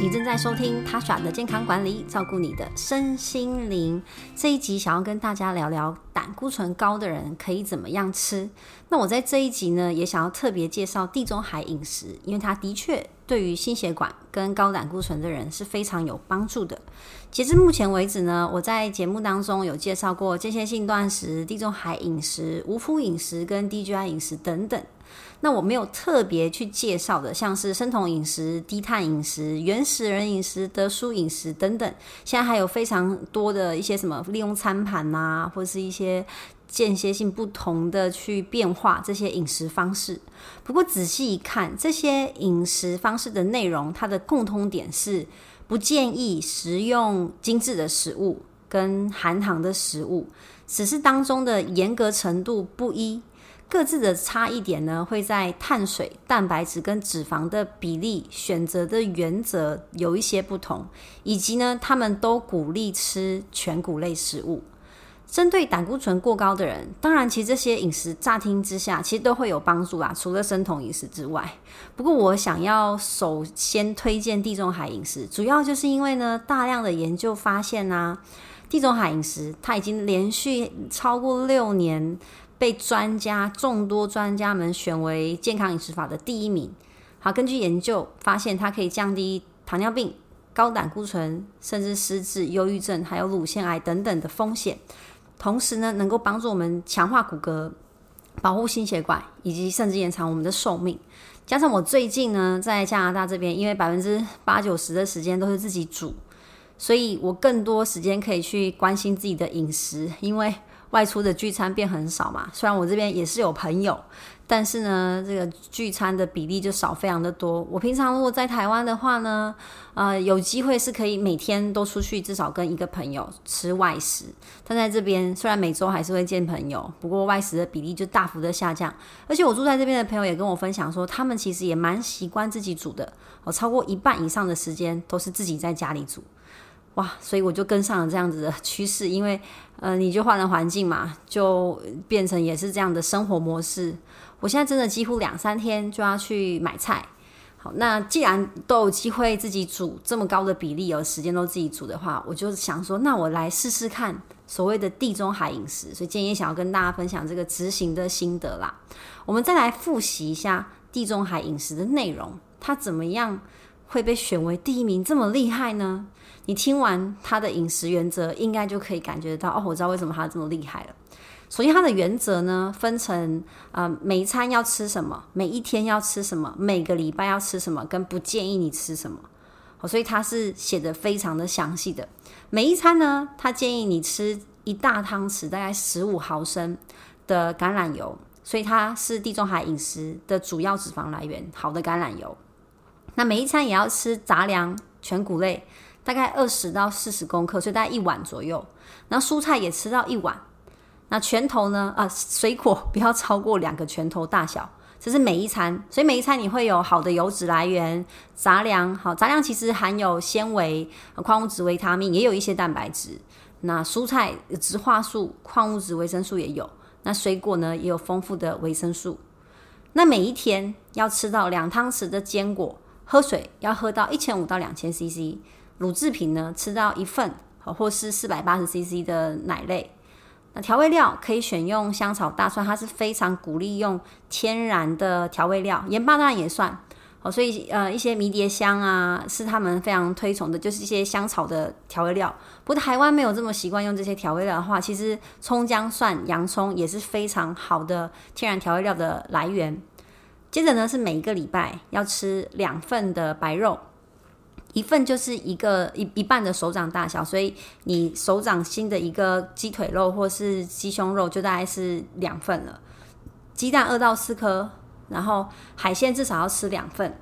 你正在收听 Tasha 的健康管理，照顾你的身心灵。这一集想要跟大家聊聊胆固醇高的人可以怎么样吃。那我在这一集呢，也想要特别介绍地中海饮食，因为它的确对于心血管跟高胆固醇的人是非常有帮助的。截至目前为止呢，我在节目当中有介绍过间歇性断食、地中海饮食、无麸饮食跟 DGI 饮食等等。那我没有特别去介绍的，像是生酮饮食、低碳饮食、原始人饮食、德舒饮食等等。现在还有非常多的一些什么利用餐盘啊，或是一些间歇性不同的去变化这些饮食方式。不过仔细一看，这些饮食方式的内容，它的共通点是不建议食用精致的食物跟含糖的食物，只是当中的严格程度不一。各自的差异点呢，会在碳水、蛋白质跟脂肪的比例选择的原则有一些不同，以及呢，他们都鼓励吃全谷类食物。针对胆固醇过高的人，当然，其实这些饮食乍听之下其实都会有帮助啦，除了生酮饮食之外。不过，我想要首先推荐地中海饮食，主要就是因为呢，大量的研究发现啊，地中海饮食它已经连续超过六年。被专家众多专家们选为健康饮食法的第一名。好，根据研究发现，它可以降低糖尿病、高胆固醇，甚至失智、忧郁症，还有乳腺癌等等的风险。同时呢，能够帮助我们强化骨骼，保护心血管，以及甚至延长我们的寿命。加上我最近呢，在加拿大这边，因为百分之八九十的时间都是自己煮，所以我更多时间可以去关心自己的饮食，因为。外出的聚餐变很少嘛，虽然我这边也是有朋友，但是呢，这个聚餐的比例就少非常的多。我平常如果在台湾的话呢，呃，有机会是可以每天都出去，至少跟一个朋友吃外食。但在这边，虽然每周还是会见朋友，不过外食的比例就大幅的下降。而且我住在这边的朋友也跟我分享说，他们其实也蛮习惯自己煮的，哦，超过一半以上的时间都是自己在家里煮。哇，所以我就跟上了这样子的趋势，因为呃，你就换了环境嘛，就变成也是这样的生活模式。我现在真的几乎两三天就要去买菜。好，那既然都有机会自己煮这么高的比例，有时间都自己煮的话，我就想说，那我来试试看所谓的地中海饮食。所以今天也想要跟大家分享这个执行的心得啦。我们再来复习一下地中海饮食的内容，它怎么样会被选为第一名这么厉害呢？你听完他的饮食原则，应该就可以感觉到哦，我知道为什么他这么厉害了。首先，他的原则呢，分成呃每一餐要吃什么，每一天要吃什么，每个礼拜要吃什么，跟不建议你吃什么。哦，所以他是写得非常的详细的。每一餐呢，他建议你吃一大汤匙，大概十五毫升的橄榄油，所以它是地中海饮食的主要脂肪来源，好的橄榄油。那每一餐也要吃杂粮、全谷类。大概二十到四十公克，所以大概一碗左右。然后蔬菜也吃到一碗。那拳头呢？啊，水果不要超过两个拳头大小。这是每一餐，所以每一餐你会有好的油脂来源，杂粮好，杂粮其实含有纤维、矿物质、维他命，也有一些蛋白质。那蔬菜植化素、矿物质、维生素也有。那水果呢，也有丰富的维生素。那每一天要吃到两汤匙的坚果，喝水要喝到一千五到两千 CC。乳制品呢，吃到一份，或是四百八十 CC 的奶类。那调味料可以选用香草、大蒜，它是非常鼓励用天然的调味料，盐巴当然也算。哦，所以呃，一些迷迭香啊，是他们非常推崇的，就是一些香草的调味料。不过台湾没有这么习惯用这些调味料的话，其实葱、姜、蒜、洋葱也是非常好的天然调味料的来源。接着呢，是每一个礼拜要吃两份的白肉。一份就是一个一一半的手掌大小，所以你手掌心的一个鸡腿肉或是鸡胸肉就大概是两份了。鸡蛋二到四颗，然后海鲜至少要吃两份，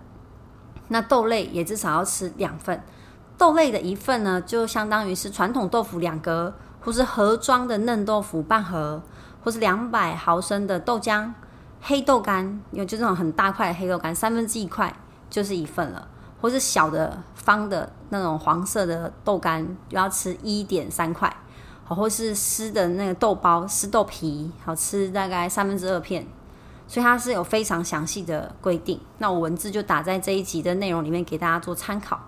那豆类也至少要吃两份。豆类的一份呢，就相当于是传统豆腐两格，或是盒装的嫩豆腐半盒，或是两百毫升的豆浆。黑豆干，有就这种很大块的黑豆干，三分之一块就是一份了。或是小的方的那种黄色的豆干，就要吃一点三块，好，或是湿的那个豆包、湿豆皮，好吃大概三分之二片，所以它是有非常详细的规定。那我文字就打在这一集的内容里面给大家做参考。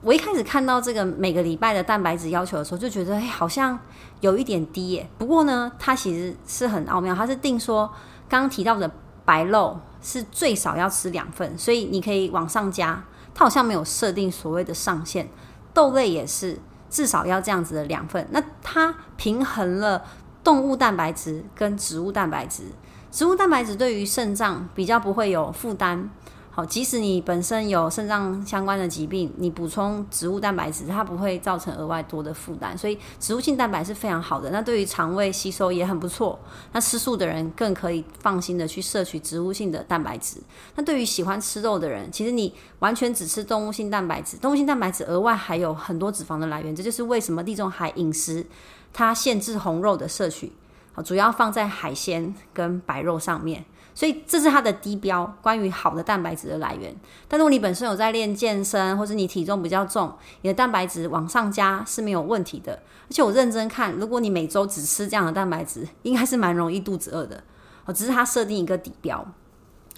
我一开始看到这个每个礼拜的蛋白质要求的时候，就觉得哎，好像有一点低耶。不过呢，它其实是很奥妙，它是定说刚刚提到的白肉是最少要吃两份，所以你可以往上加。它好像没有设定所谓的上限，豆类也是至少要这样子的两份。那它平衡了动物蛋白质跟植物蛋白质，植物蛋白质对于肾脏比较不会有负担。好，即使你本身有肾脏相关的疾病，你补充植物蛋白质，它不会造成额外多的负担。所以植物性蛋白是非常好的，那对于肠胃吸收也很不错。那吃素的人更可以放心的去摄取植物性的蛋白质。那对于喜欢吃肉的人，其实你完全只吃动物性蛋白质，动物性蛋白质额外还有很多脂肪的来源。这就是为什么地中海饮食它限制红肉的摄取，好，主要放在海鲜跟白肉上面。所以这是它的低标，关于好的蛋白质的来源。但如果你本身有在练健身，或者你体重比较重，你的蛋白质往上加是没有问题的。而且我认真看，如果你每周只吃这样的蛋白质，应该是蛮容易肚子饿的。哦，只是它设定一个底标，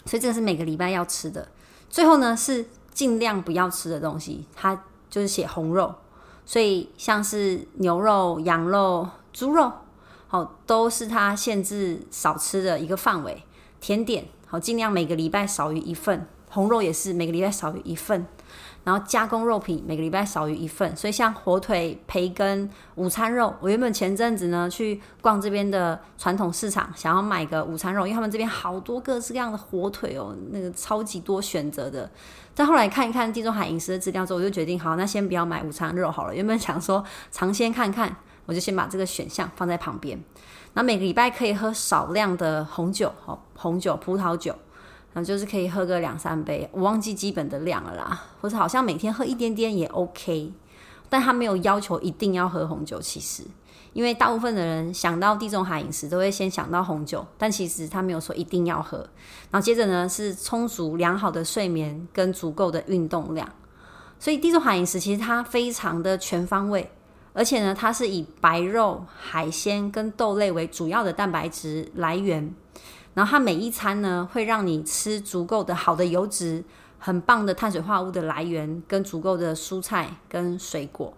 所以这个是每个礼拜要吃的。最后呢，是尽量不要吃的东西，它就是写红肉。所以像是牛肉、羊肉、猪肉，好，都是它限制少吃的一个范围。甜点好，尽量每个礼拜少于一份。红肉也是每个礼拜少于一份。然后加工肉品每个礼拜少于一份。所以像火腿、培根、午餐肉，我原本前阵子呢去逛这边的传统市场，想要买个午餐肉，因为他们这边好多各式各样的火腿哦，那个超级多选择的。但后来看一看地中海饮食的资料之后，我就决定好，那先不要买午餐肉好了。原本想说尝鲜看看，我就先把这个选项放在旁边。那每个礼拜可以喝少量的红酒，哦，红酒、葡萄酒，然后就是可以喝个两三杯，我忘记基本的量了啦，或者好像每天喝一点点也 OK，但他没有要求一定要喝红酒，其实，因为大部分的人想到地中海饮食都会先想到红酒，但其实他没有说一定要喝。然后接着呢是充足良好的睡眠跟足够的运动量，所以地中海饮食其实它非常的全方位。而且呢，它是以白肉、海鲜跟豆类为主要的蛋白质来源，然后它每一餐呢会让你吃足够的好的油脂、很棒的碳水化合物的来源，跟足够的蔬菜跟水果。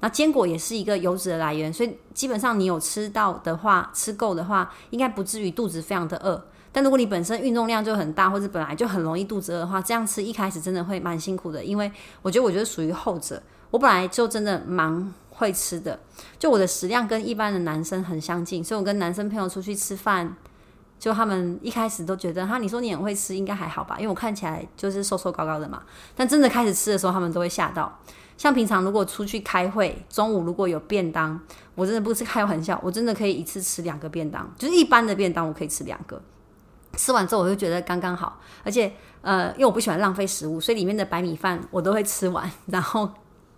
那坚果也是一个油脂的来源，所以基本上你有吃到的话，吃够的话，应该不至于肚子非常的饿。但如果你本身运动量就很大，或者本来就很容易肚子饿的话，这样吃一开始真的会蛮辛苦的。因为我觉得，我觉得属于后者。我本来就真的蛮会吃的，就我的食量跟一般的男生很相近，所以我跟男生朋友出去吃饭，就他们一开始都觉得哈，你说你很会吃，应该还好吧？因为我看起来就是瘦瘦高高的嘛。但真的开始吃的时候，他们都会吓到。像平常如果出去开会，中午如果有便当，我真的不是开玩笑，我真的可以一次吃两个便当，就是一般的便当我可以吃两个。吃完之后我就觉得刚刚好，而且呃，因为我不喜欢浪费食物，所以里面的白米饭我都会吃完，然后。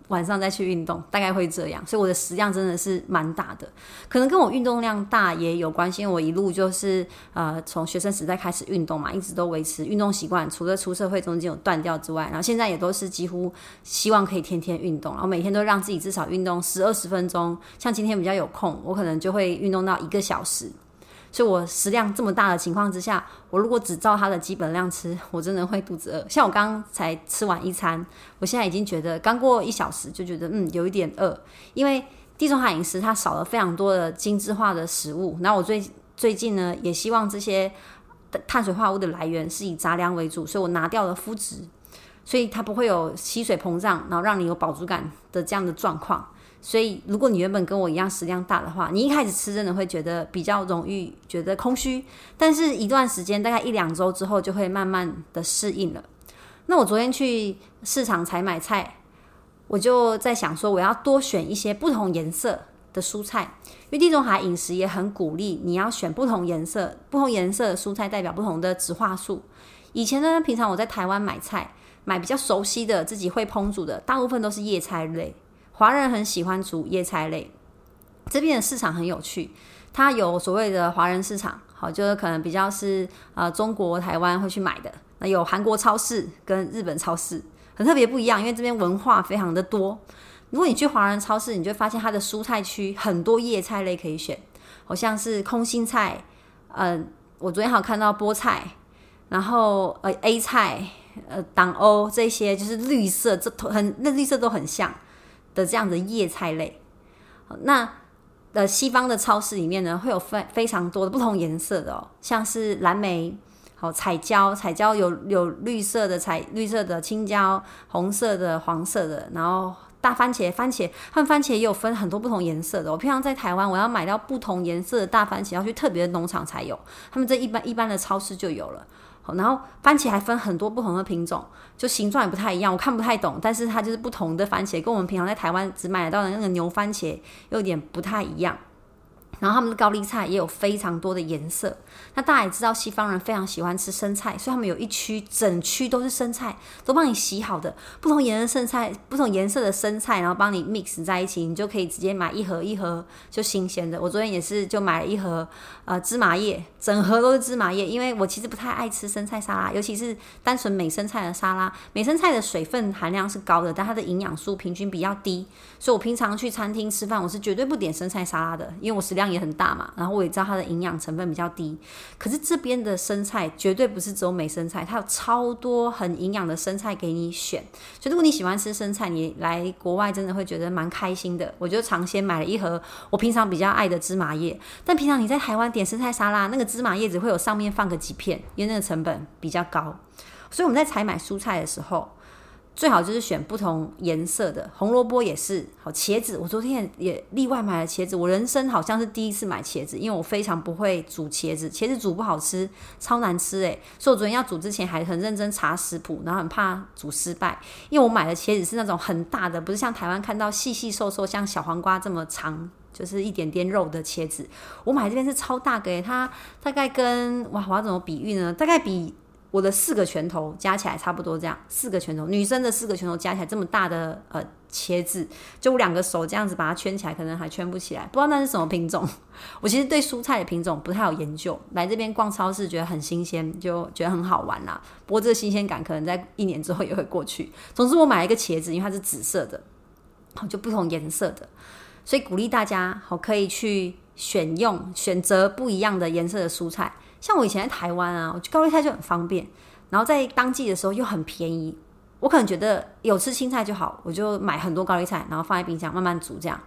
晚上再去运动，大概会这样，所以我的食量真的是蛮大的，可能跟我运动量大也有关系。因为我一路就是呃从学生时代开始运动嘛，一直都维持运动习惯，除了出社会中间有断掉之外，然后现在也都是几乎希望可以天天运动，然后每天都让自己至少运动十二十分钟。像今天比较有空，我可能就会运动到一个小时。所以，我食量这么大的情况之下，我如果只照它的基本量吃，我真的会肚子饿。像我刚才吃完一餐，我现在已经觉得刚过一小时就觉得嗯有一点饿，因为地中海饮食它少了非常多的精致化的食物。那我最最近呢也希望这些碳水化合物的来源是以杂粮为主，所以我拿掉了麸质，所以它不会有吸水膨胀，然后让你有饱足感的这样的状况。所以，如果你原本跟我一样食量大的话，你一开始吃真的会觉得比较容易觉得空虚，但是一段时间，大概一两周之后，就会慢慢的适应了。那我昨天去市场采买菜，我就在想说，我要多选一些不同颜色的蔬菜，因为地中海饮食也很鼓励你要选不同颜色，不同颜色的蔬菜代表不同的植化素。以前呢，平常我在台湾买菜，买比较熟悉的、自己会烹煮的，大部分都是叶菜类。华人很喜欢煮叶菜类，这边的市场很有趣，它有所谓的华人市场，好，就是可能比较是呃中国台湾会去买的，那有韩国超市跟日本超市，很特别不一样，因为这边文化非常的多。如果你去华人超市，你就会发现它的蔬菜区很多叶菜类可以选，好像是空心菜，呃，我昨天好看到菠菜，然后呃 A 菜，呃党欧这些，就是绿色，这很那绿色都很像的这样的叶菜类。那呃西方的超市里面呢，会有非非常多的不同颜色的哦，像是蓝莓。哦，彩椒，彩椒有有绿色的彩，绿色的青椒，红色的，黄色的，然后大番茄，番茄，他们番茄也有分很多不同颜色的。我平常在台湾，我要买到不同颜色的大番茄，要去特别的农场才有，他们这一般一般的超市就有了。然后番茄还分很多不同的品种，就形状也不太一样，我看不太懂，但是它就是不同的番茄，跟我们平常在台湾只买得到的那个牛番茄有点不太一样。然后他们的高丽菜也有非常多的颜色。那大家也知道，西方人非常喜欢吃生菜，所以他们有一区整区都是生菜，都帮你洗好的不同颜色生菜，不同颜色的生菜，然后帮你 mix 在一起，你就可以直接买一盒一盒就新鲜的。我昨天也是就买了一盒呃芝麻叶，整盒都是芝麻叶，因为我其实不太爱吃生菜沙拉，尤其是单纯美生菜的沙拉。美生菜的水分含量是高的，但它的营养素平均比较低，所以我平常去餐厅吃饭，我是绝对不点生菜沙拉的，因为我食量也很大嘛，然后我也知道它的营养成分比较低。可是这边的生菜绝对不是只有美生菜，它有超多很营养的生菜给你选。所以如果你喜欢吃生菜，你来国外真的会觉得蛮开心的。我就尝鲜买了一盒我平常比较爱的芝麻叶，但平常你在台湾点生菜沙拉，那个芝麻叶只会有上面放个几片，因为那个成本比较高。所以我们在采买蔬菜的时候，最好就是选不同颜色的，红萝卜也是。好，茄子，我昨天也例外买了茄子。我人生好像是第一次买茄子，因为我非常不会煮茄子，茄子煮不好吃，超难吃诶。所以我昨天要煮之前还很认真查食谱，然后很怕煮失败，因为我买的茄子是那种很大的，不是像台湾看到细细瘦瘦像小黄瓜这么长，就是一点点肉的茄子。我买这边是超大个诶，它大概跟哇，我要怎么比喻呢？大概比。我的四个拳头加起来差不多这样，四个拳头，女生的四个拳头加起来这么大的呃茄子，就我两个手这样子把它圈起来，可能还圈不起来，不知道那是什么品种。我其实对蔬菜的品种不太有研究，来这边逛超市觉得很新鲜，就觉得很好玩啦。不过这个新鲜感可能在一年之后也会过去。总之我买了一个茄子，因为它是紫色的，就不同颜色的，所以鼓励大家好可以去选用选择不一样的颜色的蔬菜。像我以前在台湾啊，我觉得高丽菜就很方便，然后在当季的时候又很便宜。我可能觉得有吃青菜就好，我就买很多高丽菜，然后放在冰箱慢慢煮这样。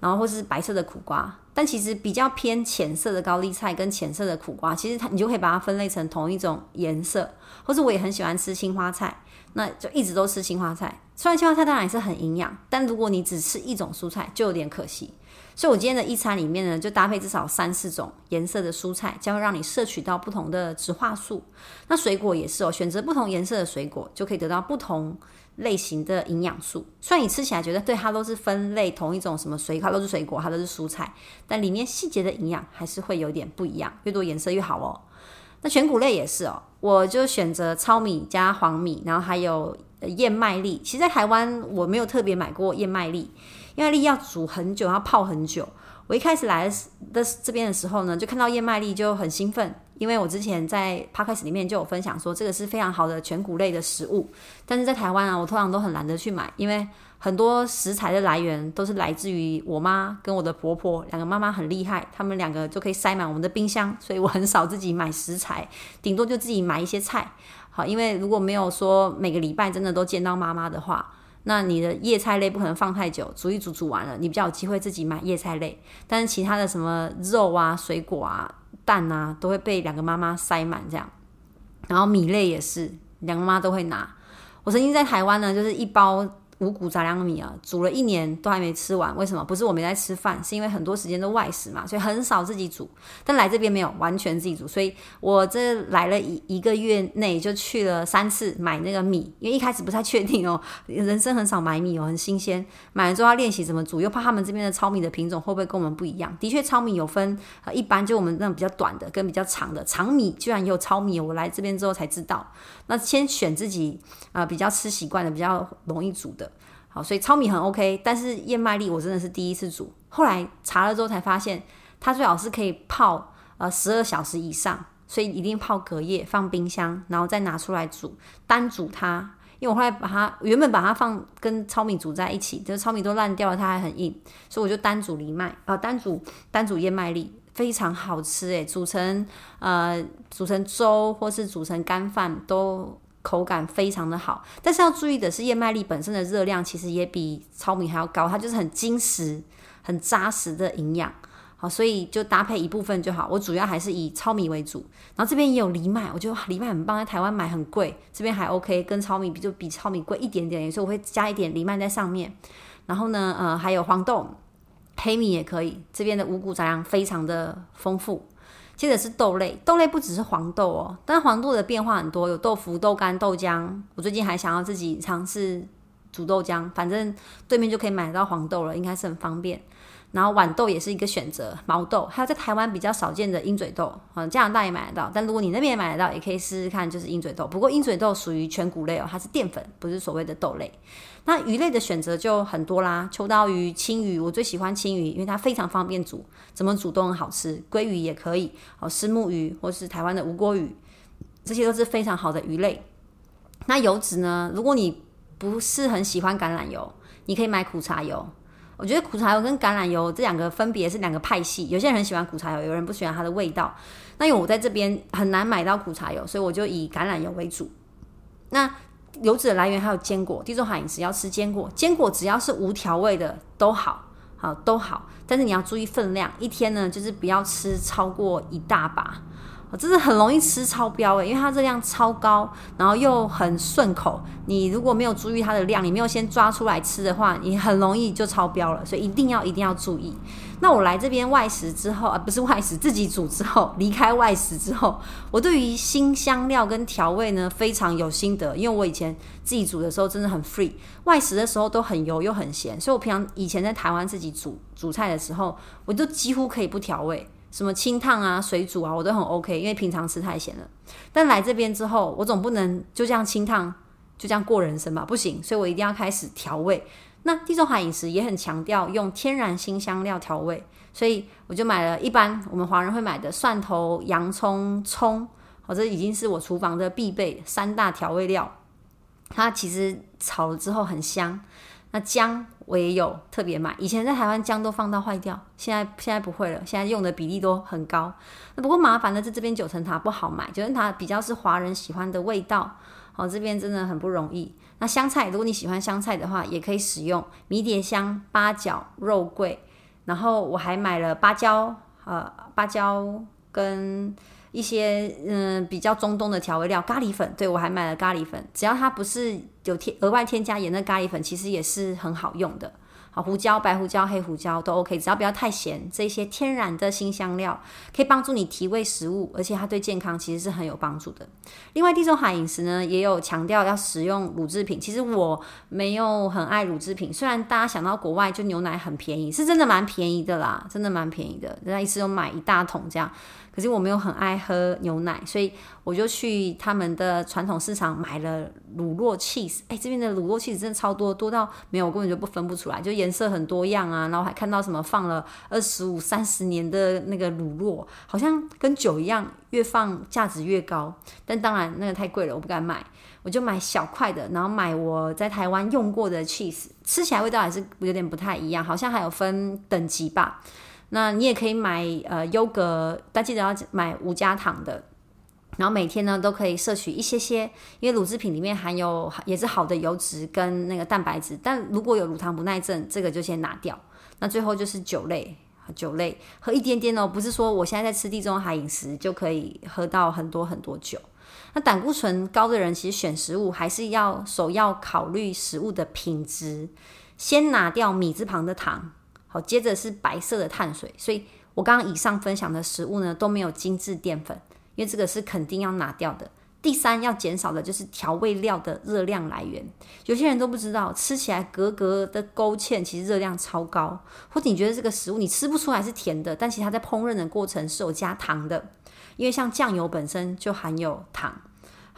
然后或是白色的苦瓜，但其实比较偏浅色的高丽菜跟浅色的苦瓜，其实它你就可以把它分类成同一种颜色。或是我也很喜欢吃青花菜，那就一直都吃青花菜。虽然青花菜当然也是很营养，但如果你只吃一种蔬菜，就有点可惜。所以，我今天的一餐里面呢，就搭配至少三四种颜色的蔬菜，将会让你摄取到不同的植化素。那水果也是哦，选择不同颜色的水果，就可以得到不同类型的营养素。虽然你吃起来觉得对它都是分类同一种什么水果，它都是水果，它都是蔬菜，但里面细节的营养还是会有点不一样。越多颜色越好哦。那全谷类也是哦，我就选择糙米加黄米，然后还有燕麦粒。其实，在台湾我没有特别买过燕麦粒。燕麦粒要煮很久，要泡很久。我一开始来的这边的时候呢，就看到燕麦粒就很兴奋，因为我之前在 p o d c a s 里面就有分享说，这个是非常好的全谷类的食物。但是在台湾啊，我通常都很懒得去买，因为很多食材的来源都是来自于我妈跟我的婆婆，两个妈妈很厉害，她们两个就可以塞满我们的冰箱，所以我很少自己买食材，顶多就自己买一些菜。好，因为如果没有说每个礼拜真的都见到妈妈的话。那你的叶菜类不可能放太久，煮一煮煮完了，你比较有机会自己买叶菜类。但是其他的什么肉啊、水果啊、蛋啊，都会被两个妈妈塞满这样。然后米类也是，两个妈都会拿。我曾经在台湾呢，就是一包。五谷杂粮米啊，煮了一年都还没吃完，为什么？不是我没在吃饭，是因为很多时间都外食嘛，所以很少自己煮。但来这边没有完全自己煮，所以我这来了一一个月内就去了三次买那个米，因为一开始不太确定哦，人生很少买米哦，很新鲜。买了之后要练习怎么煮，又怕他们这边的糙米的品种会不会跟我们不一样？的确，糙米有分，呃，一般就我们那种比较短的跟比较长的长米，居然也有糙米，我来这边之后才知道。那先选自己啊，呃，比较吃习惯的，比较容易煮的。好，所以糙米很 OK，但是燕麦粒我真的是第一次煮。后来查了之后才发现，它最好是可以泡呃十二小时以上，所以一定泡隔夜放冰箱，然后再拿出来煮，单煮它。因为我后来把它原本把它放跟糙米煮在一起，就是糙米都烂掉了，它还很硬，所以我就单煮藜麦啊，单煮单煮燕麦粒，非常好吃诶，煮成呃煮成粥或是煮成干饭都。口感非常的好。但是要注意的是，燕麦粒本身的热量其实也比糙米还要高，它就是很精实、很扎实的营养。好，所以就搭配一部分就好。我主要还是以糙米为主，然后这边也有藜麦，我觉得藜麦很棒，在台湾买很贵，这边还 OK，跟糙米比就比糙米贵一点点，所以我会加一点藜麦在上面。然后呢，呃，还有黄豆、黑米也可以。这边的五谷杂粮非常的丰富。接着是豆类，豆类不只是黄豆哦，但黄豆的变化很多，有豆腐、豆干、豆浆。我最近还想要自己尝试煮豆浆，反正对面就可以买到黄豆了，应该是很方便。然后豌豆也是一个选择，毛豆，还有在台湾比较少见的鹰嘴豆，嗯，加拿大也买得到。但如果你那边也买得到，也可以试试看，就是鹰嘴豆。不过鹰嘴豆属于全谷类哦，它是淀粉，不是所谓的豆类。那鱼类的选择就很多啦，秋刀鱼、青鱼，我最喜欢青鱼，因为它非常方便煮，怎么煮都很好吃。鲑鱼也可以，哦，虱目鱼或是台湾的吴郭鱼，这些都是非常好的鱼类。那油脂呢？如果你不是很喜欢橄榄油，你可以买苦茶油。我觉得苦茶油跟橄榄油这两个分别是两个派系，有些人很喜欢苦茶油，有人不喜欢它的味道。那因为我在这边很难买到苦茶油，所以我就以橄榄油为主。那油脂的来源还有坚果，地中海饮食要吃坚果，坚果只要是无调味的都好，好都好，但是你要注意分量，一天呢就是不要吃超过一大把。我真的很容易吃超标诶，因为它热量超高，然后又很顺口。你如果没有注意它的量，你没有先抓出来吃的话，你很容易就超标了。所以一定要一定要注意。那我来这边外食之后啊，不是外食，自己煮之后，离开外食之后，我对于新香料跟调味呢非常有心得。因为我以前自己煮的时候真的很 free，外食的时候都很油又很咸，所以我平常以前在台湾自己煮煮菜的时候，我就几乎可以不调味。什么清烫啊、水煮啊，我都很 OK，因为平常吃太咸了。但来这边之后，我总不能就这样清烫，就这样过人生吧？不行，所以我一定要开始调味。那地中海饮食也很强调用天然新香料调味，所以我就买了一般我们华人会买的蒜头、洋葱、葱，哦，这已经是我厨房的必备三大调味料。它其实炒了之后很香。那姜我也有特别买，以前在台湾姜都放到坏掉，现在现在不会了，现在用的比例都很高。那不过麻烦的是这边九层塔不好买，九层塔比较是华人喜欢的味道，好，这边真的很不容易。那香菜，如果你喜欢香菜的话，也可以使用迷迭香、八角、肉桂，然后我还买了芭蕉，呃，芭蕉跟。一些嗯比较中东的调味料，咖喱粉，对，我还买了咖喱粉，只要它不是有添额外添加盐的咖喱粉，其实也是很好用的。好，胡椒、白胡椒、黑胡椒都 OK，只要不要太咸。这些天然的新香料可以帮助你提味食物，而且它对健康其实是很有帮助的。另外，地中海饮食呢也有强调要使用乳制品。其实我没有很爱乳制品，虽然大家想到国外就牛奶很便宜，是真的蛮便宜的啦，真的蛮便宜的，人家一次都买一大桶这样。可是我没有很爱喝牛奶，所以我就去他们的传统市场买了乳酪 cheese。哎，这边的乳酪 cheese 真的超多，多到没有，根本就不分不出来，就颜色很多样啊。然后还看到什么放了二十五、三十年的那个乳酪，好像跟酒一样，越放价值越高。但当然那个太贵了，我不敢买，我就买小块的，然后买我在台湾用过的 cheese，吃起来味道还是有点不太一样，好像还有分等级吧。那你也可以买呃优格，但记得要买无加糖的。然后每天呢都可以摄取一些些，因为乳制品里面含有也是好的油脂跟那个蛋白质。但如果有乳糖不耐症，这个就先拿掉。那最后就是酒类，酒类喝一点点哦，不是说我现在在吃地中海饮食就可以喝到很多很多酒。那胆固醇高的人其实选食物还是要首要考虑食物的品质，先拿掉米字旁的糖。好，接着是白色的碳水，所以我刚刚以上分享的食物呢都没有精致淀粉，因为这个是肯定要拿掉的。第三要减少的就是调味料的热量来源，有些人都不知道，吃起来格格的勾芡，其实热量超高，或者你觉得这个食物你吃不出来是甜的，但其实它在烹饪的过程是有加糖的，因为像酱油本身就含有糖。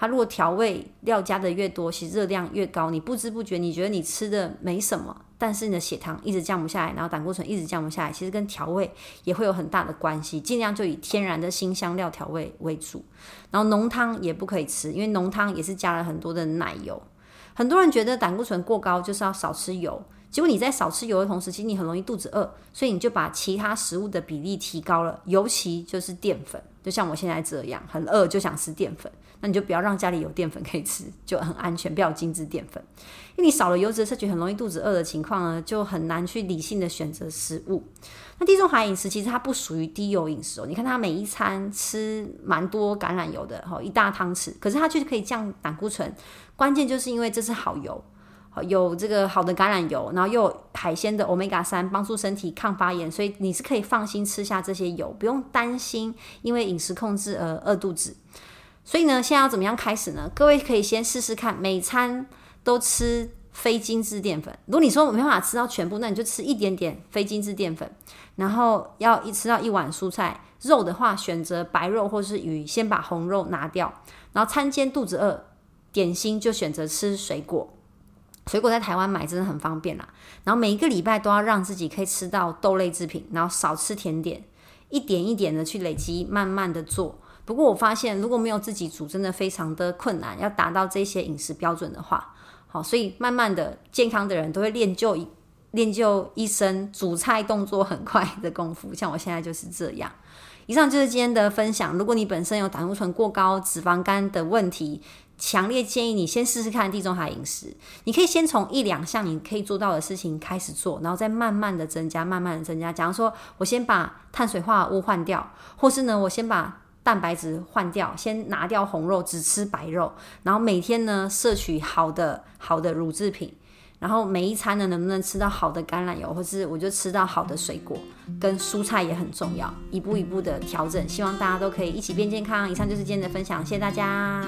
它如果调味料加的越多，其实热量越高，你不知不觉你觉得你吃的没什么，但是你的血糖一直降不下来，然后胆固醇一直降不下来，其实跟调味也会有很大的关系。尽量就以天然的新香料调味为主，然后浓汤也不可以吃，因为浓汤也是加了很多的奶油。很多人觉得胆固醇过高就是要少吃油，结果你在少吃油的同时，其实你很容易肚子饿，所以你就把其他食物的比例提高了，尤其就是淀粉。就像我现在这样，很饿就想吃淀粉。那你就不要让家里有淀粉可以吃，就很安全，不要精致淀粉。因为你少了油脂摄取，很容易肚子饿的情况呢，就很难去理性的选择食物。那地中海饮食其实它不属于低油饮食哦，你看它每一餐吃蛮多橄榄油的，哈，一大汤匙，可是它却可以降胆固醇，关键就是因为这是好油。有这个好的橄榄油，然后又有海鲜的 Omega 三，帮助身体抗发炎，所以你是可以放心吃下这些油，不用担心因为饮食控制而饿肚子。所以呢，现在要怎么样开始呢？各位可以先试试看，每餐都吃非精致淀粉。如果你说我没办法吃到全部，那你就吃一点点非精致淀粉，然后要一吃到一碗蔬菜。肉的话，选择白肉或是鱼，先把红肉拿掉。然后餐间肚子饿，点心就选择吃水果。水果在台湾买真的很方便啦，然后每一个礼拜都要让自己可以吃到豆类制品，然后少吃甜点，一点一点的去累积，慢慢的做。不过我发现如果没有自己煮，真的非常的困难，要达到这些饮食标准的话，好，所以慢慢的健康的人都会练就一练就一身煮菜动作很快的功夫，像我现在就是这样。以上就是今天的分享。如果你本身有胆固醇过高、脂肪肝的问题，强烈建议你先试试看地中海饮食。你可以先从一两项你可以做到的事情开始做，然后再慢慢的增加，慢慢的增加。假如说我先把碳水化合物换掉，或是呢，我先把蛋白质换掉，先拿掉红肉，只吃白肉，然后每天呢摄取好的好的乳制品。然后每一餐呢，能不能吃到好的橄榄油，或是我就吃到好的水果跟蔬菜也很重要，一步一步的调整，希望大家都可以一起变健康。以上就是今天的分享，谢谢大家。